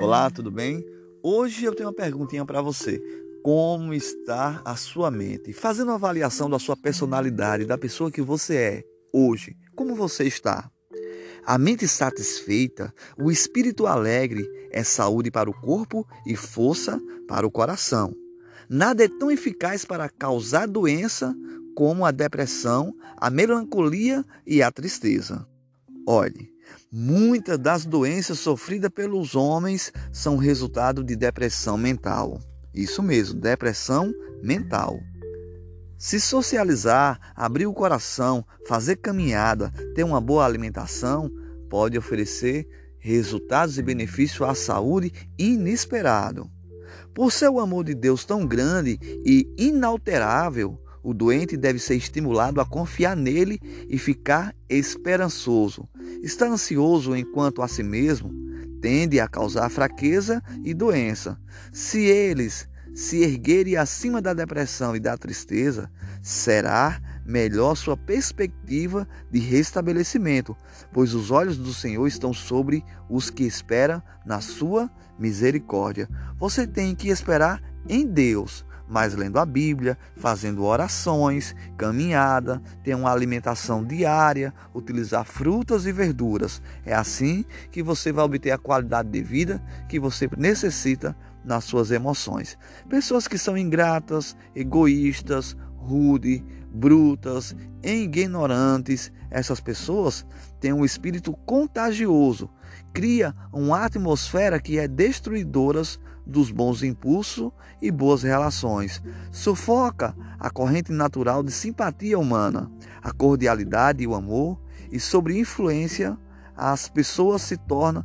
Olá, tudo bem? Hoje eu tenho uma perguntinha para você. Como está a sua mente? Fazendo uma avaliação da sua personalidade, da pessoa que você é hoje, como você está? A mente satisfeita, o espírito alegre é saúde para o corpo e força para o coração. Nada é tão eficaz para causar doença como a depressão, a melancolia e a tristeza. Olhe, muitas das doenças sofridas pelos homens são resultado de depressão mental. Isso mesmo, depressão mental. Se socializar, abrir o coração, fazer caminhada, ter uma boa alimentação, pode oferecer resultados e benefícios à saúde inesperado. Por seu amor de Deus tão grande e inalterável, o doente deve ser estimulado a confiar nele e ficar esperançoso. Estar ansioso enquanto a si mesmo tende a causar fraqueza e doença. Se eles se erguerem acima da depressão e da tristeza, será melhor sua perspectiva de restabelecimento, pois os olhos do Senhor estão sobre os que esperam na sua misericórdia. Você tem que esperar em Deus mas lendo a Bíblia, fazendo orações, caminhada, ter uma alimentação diária, utilizar frutas e verduras. É assim que você vai obter a qualidade de vida que você necessita nas suas emoções. Pessoas que são ingratas, egoístas, rude, brutas, ignorantes, essas pessoas têm um espírito contagioso, cria uma atmosfera que é destruidora dos bons impulsos e boas relações, sufoca a corrente natural de simpatia humana, a cordialidade e o amor, e sobre influência as pessoas se tornam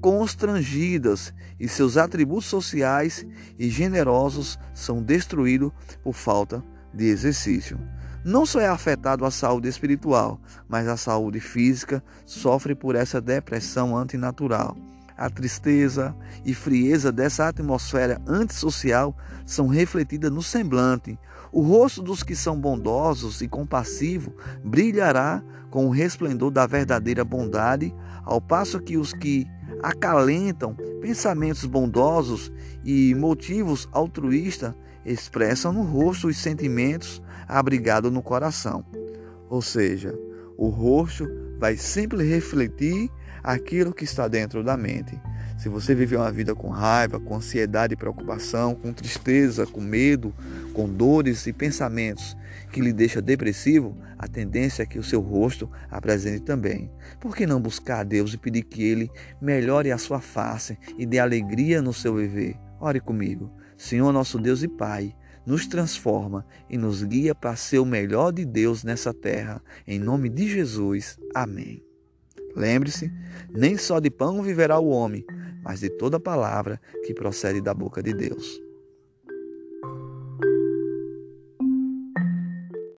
constrangidas e seus atributos sociais e generosos são destruídos por falta de exercício. Não só é afetado a saúde espiritual, mas a saúde física sofre por essa depressão antinatural. A tristeza e frieza dessa atmosfera antissocial são refletidas no semblante. O rosto dos que são bondosos e compassivos brilhará com o resplendor da verdadeira bondade, ao passo que os que acalentam pensamentos bondosos e motivos altruístas expressam no rosto os sentimentos abrigados no coração. Ou seja, o rosto vai sempre refletir aquilo que está dentro da mente. Se você vive uma vida com raiva, com ansiedade e preocupação, com tristeza, com medo, com dores e pensamentos que lhe deixa depressivo, a tendência é que o seu rosto apresente também. Por que não buscar a Deus e pedir que Ele melhore a sua face e dê alegria no seu viver? Ore comigo. Senhor nosso Deus e Pai, nos transforma e nos guia para ser o melhor de Deus nessa terra. Em nome de Jesus. Amém. Lembre-se, nem só de pão viverá o homem, mas de toda palavra que procede da boca de Deus.